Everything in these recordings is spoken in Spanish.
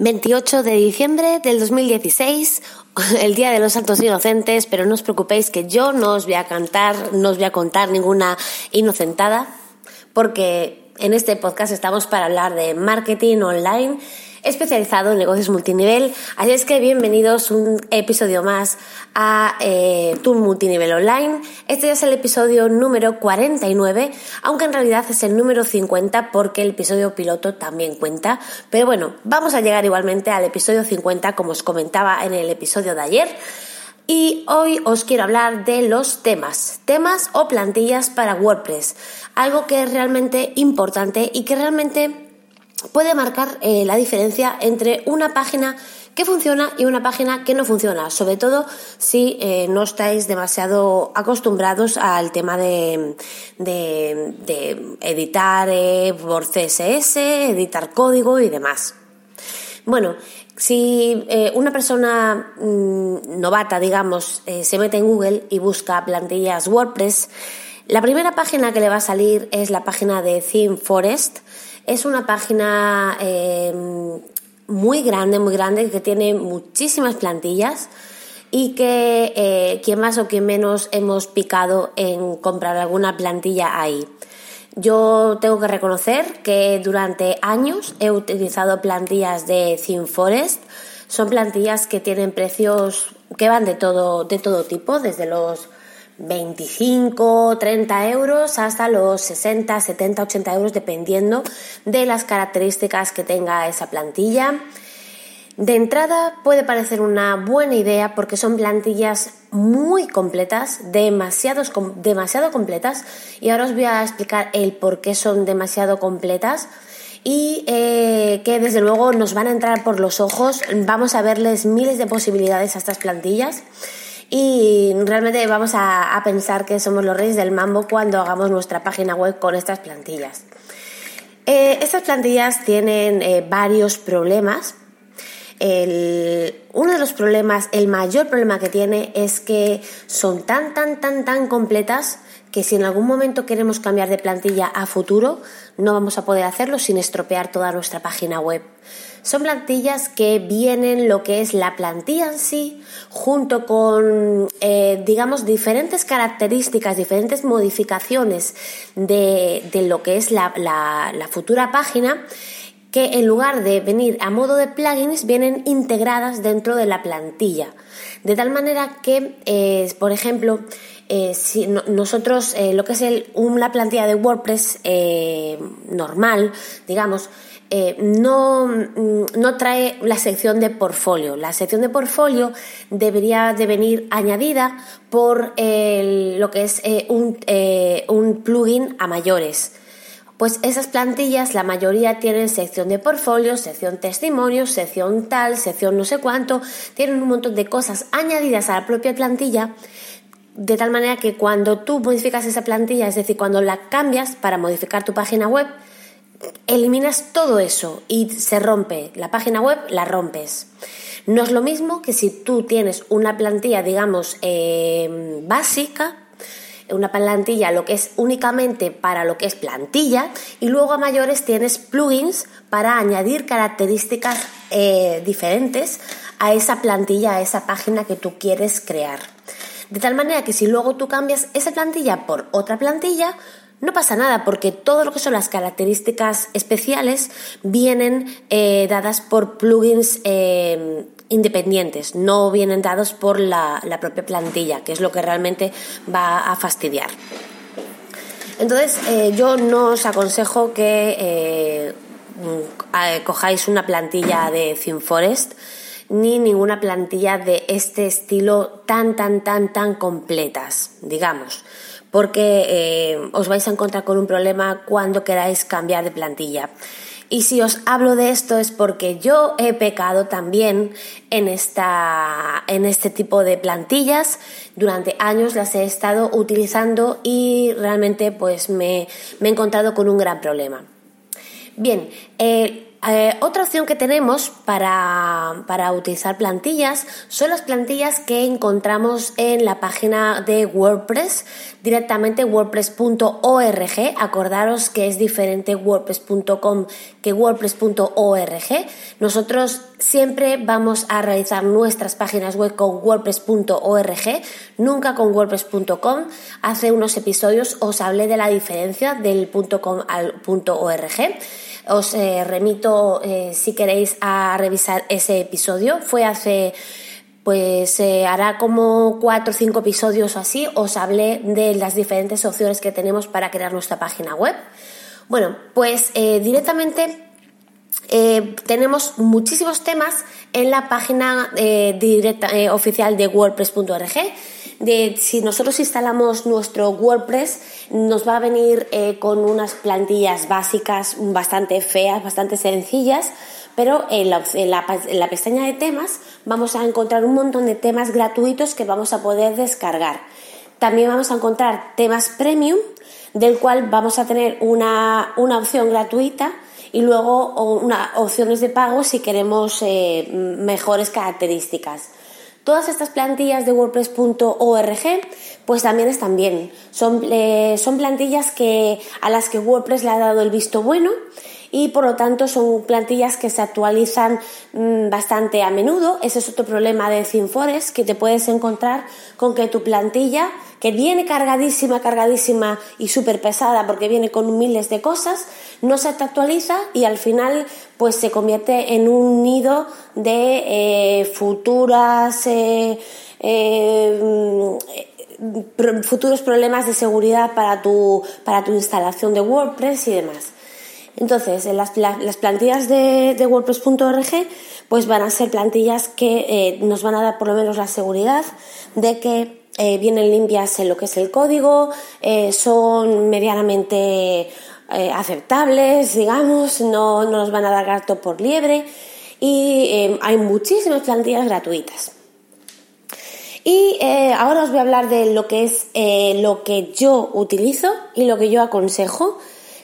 28 de diciembre del 2016, el Día de los Santos Inocentes, pero no os preocupéis que yo no os voy a cantar, no os voy a contar ninguna inocentada, porque en este podcast estamos para hablar de marketing online especializado en negocios multinivel. Así es que bienvenidos un episodio más a eh, Tour Multinivel Online. Este ya es el episodio número 49, aunque en realidad es el número 50 porque el episodio piloto también cuenta. Pero bueno, vamos a llegar igualmente al episodio 50 como os comentaba en el episodio de ayer. Y hoy os quiero hablar de los temas, temas o plantillas para WordPress, algo que es realmente importante y que realmente puede marcar eh, la diferencia entre una página que funciona y una página que no funciona, sobre todo si eh, no estáis demasiado acostumbrados al tema de, editar eh, por CSS, editar código y demás. Bueno, si una persona mm, novata, digamos, se mete en Google y busca plantillas WordPress, la primera página que le va a salir es la página de Theme Forest, es una página eh, muy grande, muy grande, que tiene muchísimas plantillas y que eh, quien más o quien menos hemos picado en comprar alguna plantilla ahí. Yo tengo que reconocer que durante años he utilizado plantillas de ThemeForest. Son plantillas que tienen precios que van de todo, de todo tipo, desde los 25, 30 euros hasta los 60, 70, 80 euros dependiendo de las características que tenga esa plantilla. De entrada puede parecer una buena idea porque son plantillas muy completas, demasiado completas y ahora os voy a explicar el por qué son demasiado completas y eh, que desde luego nos van a entrar por los ojos. Vamos a verles miles de posibilidades a estas plantillas y realmente vamos a, pensar que somos los reyes del mambo cuando hagamos nuestra página web con estas plantillas. Eh, estas plantillas tienen eh, varios problemas. uno de los problemas, el mayor problema que tiene es que son tan, tan, tan, tan completas que si en algún momento queremos cambiar de plantilla a futuro, no vamos a poder hacerlo sin estropear toda nuestra página web. Son plantillas que vienen lo que es la plantilla en sí, junto con, eh, digamos, diferentes características, diferentes modificaciones de, lo que es la, futura página que en lugar de venir a modo de plugins vienen integradas dentro de la plantilla. De tal manera que, eh, por ejemplo, eh, si nosotros lo que es una plantilla de WordPress normal, digamos, eh, no, mm, no, trae la sección de portfolio. La sección de portfolio debería de venir añadida por lo que es eh, un, eh, un plugin a mayores. Pues esas plantillas, la mayoría tienen sección de portfolio, sección testimonios, sección tal, sección no sé cuánto, tienen un montón de cosas añadidas a la propia plantilla de tal manera que cuando tú modificas esa plantilla, es decir, cuando la cambias para modificar tu página web, eliminas todo eso y se rompe. La página web la rompes. No es lo mismo que si tú tienes una plantilla, digamos, em, básica, una plantilla lo que es únicamente para lo que es plantilla y luego a mayores tienes plugins para añadir características eh, diferentes a esa plantilla, a esa página que tú quieres crear. De tal manera que si luego tú cambias esa plantilla por otra plantilla, no pasa nada porque todo lo que son las características especiales vienen eh, dadas por plugins eh, independientes, no vienen dados por la, propia plantilla, que es lo que realmente va a fastidiar. Entonces, eh, yo no os aconsejo que cojáis una plantilla de ThemeForest ni ninguna plantilla de este estilo tan, tan, tan, tan completas, digamos porque eh, os vais a encontrar con un problema cuando queráis cambiar de plantilla. Y si os hablo de esto es porque yo he pecado también en, esta, en este tipo de plantillas. Durante años las he estado utilizando y realmente pues me, he encontrado con un gran problema. Bien, eh, eh, otra opción que tenemos para, para, utilizar plantillas son las plantillas que encontramos en la página de WordPress, directamente wordpress.org. Acordaros que es diferente wordpress.com que wordpress.org. Nosotros Siempre vamos a realizar nuestras páginas web con wordpress.org, nunca con wordpress.com. Hace unos episodios os hablé de la diferencia del .com al .org. Os eh, remito, eh, si queréis, a revisar ese episodio. Fue hace pues eh, hará como cuatro o cinco episodios o así, os hablé de las diferentes opciones que tenemos para crear nuestra página web. Bueno, pues eh, directamente eh, tenemos muchísimos temas en la página directa, oficial de wordpress.org. De, si nosotros instalamos nuestro WordPress, nos va a venir con unas plantillas básicas bastante feas, bastante sencillas, pero en la, en la, pestaña de temas vamos a encontrar un montón de temas gratuitos que vamos a poder descargar. También vamos a encontrar temas premium, del cual vamos a tener una, opción gratuita y luego una, opciones de pago si queremos eh, mejores características. Todas estas plantillas de WordPress.org pues también están bien. Son, eh, son plantillas que, a las que WordPress le ha dado el visto bueno y por lo tanto son plantillas que se actualizan mm, bastante a menudo. Ese es otro problema de ThemeForest que te puedes encontrar con que tu plantilla que viene cargadísima, cargadísima y súper pesada porque viene con miles de cosas, no se te actualiza y al final pues se convierte en un nido de eh, futuras eh, eh, futuros problemas de seguridad para tu, para tu instalación de WordPress y demás. Entonces, las, las plantillas de, WordPress.org pues van a ser plantillas que eh, nos van a dar por lo menos la seguridad de que eh, vienen limpias en lo que es el código, eh, son medianamente aceptables, digamos, no, no, nos van a dar gato por liebre y hay muchísimas plantillas gratuitas. Y ahora os voy a hablar de lo que es lo que yo utilizo y lo que yo aconsejo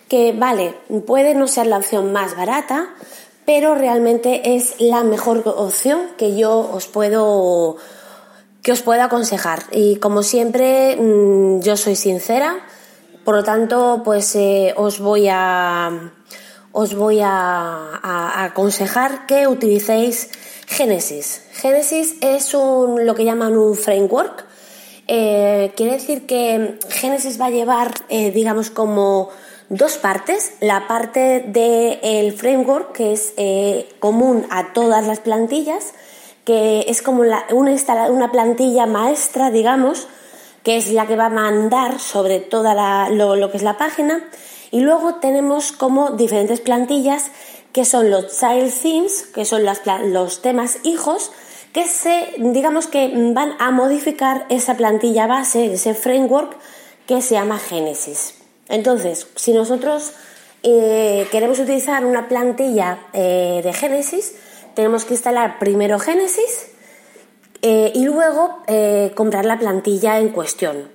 que vale, puede no ser la opción más barata, pero realmente es la mejor opción que yo os puedo que os puedo aconsejar. Y como siempre, mm, yo soy sincera, por lo tanto, pues eh, os voy a os voy a, aconsejar que utilicéis Genesis. Genesis es un, lo que llaman un framework. Eh, quiere decir que Genesis va a llevar, eh, digamos, como dos partes. La parte del framework, que es eh, común a todas las plantillas, que es como una, una plantilla maestra, digamos, que es la que va a mandar sobre toda lo, que es la página. Y luego tenemos como diferentes plantillas que son los child themes, que son los temas hijos, que se, digamos que van a modificar esa plantilla base, ese framework que se llama Genesis. Entonces, si nosotros eh, queremos utilizar una plantilla eh, de Genesis, tenemos que instalar primero Genesis eh, y luego comprar la plantilla en cuestión.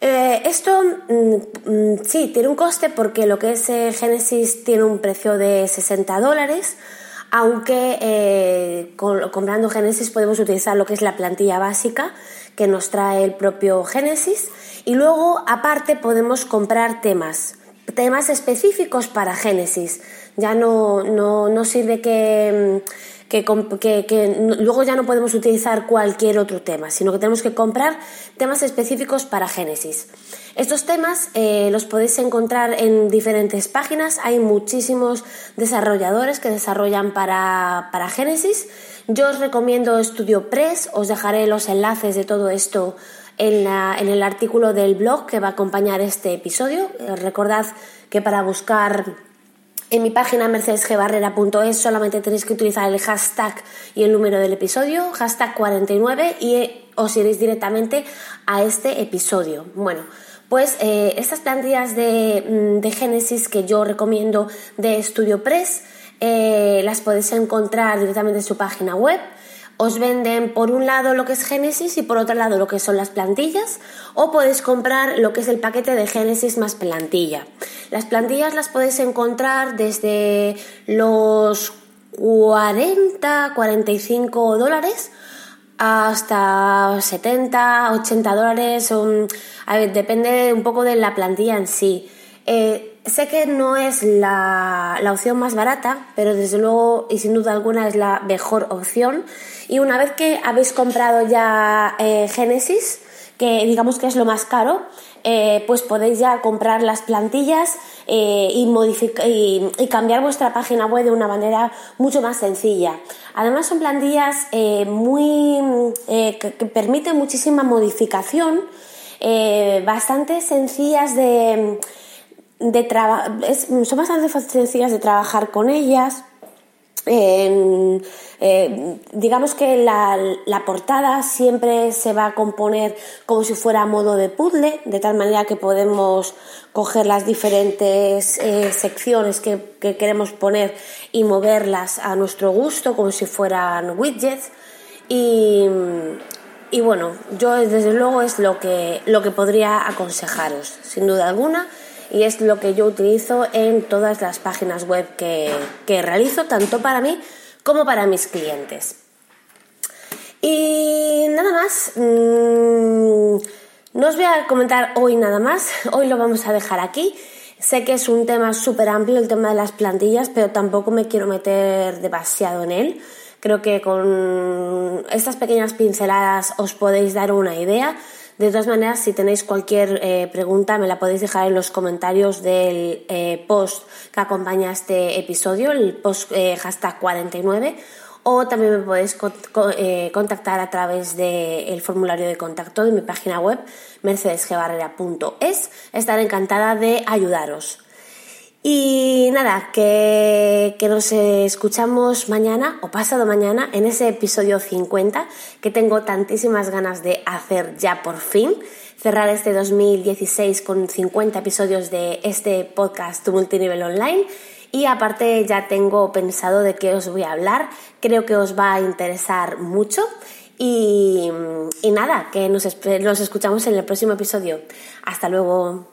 esto mm, mm, sí tiene un coste porque lo que es Genesis tiene un precio de 60 dólares, aunque comprando Genesis podemos utilizar lo que es la plantilla básica que nos trae el propio Genesis y luego, aparte, podemos comprar temas, temas específicos para Génesis. Ya no, no, sirve que, que, luego ya no podemos utilizar cualquier otro tema, sino que tenemos que comprar temas específicos para Génesis. Estos temas eh, los podéis encontrar en diferentes páginas. Hay muchísimos desarrolladores que desarrollan para, para Génesis. Yo os recomiendo StudioPress, os dejaré los enlaces de todo esto en, el artículo del blog que va a acompañar este episodio. Eh, recordad que para buscar en mi página mercedesgbarrera.es solamente tenéis que utilizar el hashtag y el número del episodio, hashtag 49, y eh, os iréis directamente a este episodio. Bueno, pues eh, estas plantillas de, mm, de, Génesis que yo recomiendo de StudioPress las podéis encontrar directamente en su página web os venden por un lado lo que es Génesis y por otro lado lo que son las plantillas o podéis comprar lo que es el paquete de Génesis más plantilla. Las plantillas las podéis encontrar desde los 40, 45 dólares hasta 70, 80 dólares. depende un poco de la plantilla en sí. Eh, sé que no es la, opción más barata, pero desde luego y sin duda alguna es la mejor opción. Y una vez que habéis comprado ya eh, Genesis, que digamos que es lo más caro, eh, pues podéis ya comprar las plantillas eh, y, y, cambiar vuestra página web de una manera mucho más sencilla. Además son plantillas muy que, permiten muchísima modificación, bastante sencillas de, de son bastante sencillas de trabajar con ellas. Eh, digamos que la, portada siempre se va a componer como si fuera a modo de puzzle, de tal manera que podemos coger las diferentes eh, secciones que, queremos poner y moverlas a nuestro gusto, como si fueran widgets. Y, y bueno, yo desde luego es lo que, lo que podría aconsejaros, sin duda alguna y es lo que yo utilizo en todas las páginas web que, que, realizo, tanto para mí como para mis clientes. Y nada más, mm, no os voy a comentar hoy nada más, hoy lo vamos a dejar aquí. Sé que es un tema súper amplio el tema de las plantillas, pero tampoco me quiero meter demasiado en él. Creo que con estas pequeñas pinceladas os podéis dar una idea. De todas maneras, si tenéis cualquier eh, pregunta, me la podéis dejar en los comentarios del eh, post que acompaña este episodio, el post eh, hashtag 49, o también me podéis contactar a través del formulario de contacto de mi página web mercedesgebarrera.es. Estaré encantada de ayudaros. Y nada, que, nos escuchamos mañana o pasado mañana en ese episodio 50 que tengo tantísimas ganas de hacer ya por fin. Cerrar este 2016 con 50 episodios de este podcast Tu Multinivel Online. Y aparte ya tengo pensado de qué os voy a hablar. Creo que os va a interesar mucho. Y, nada, que nos, nos escuchamos en el próximo episodio. Hasta luego.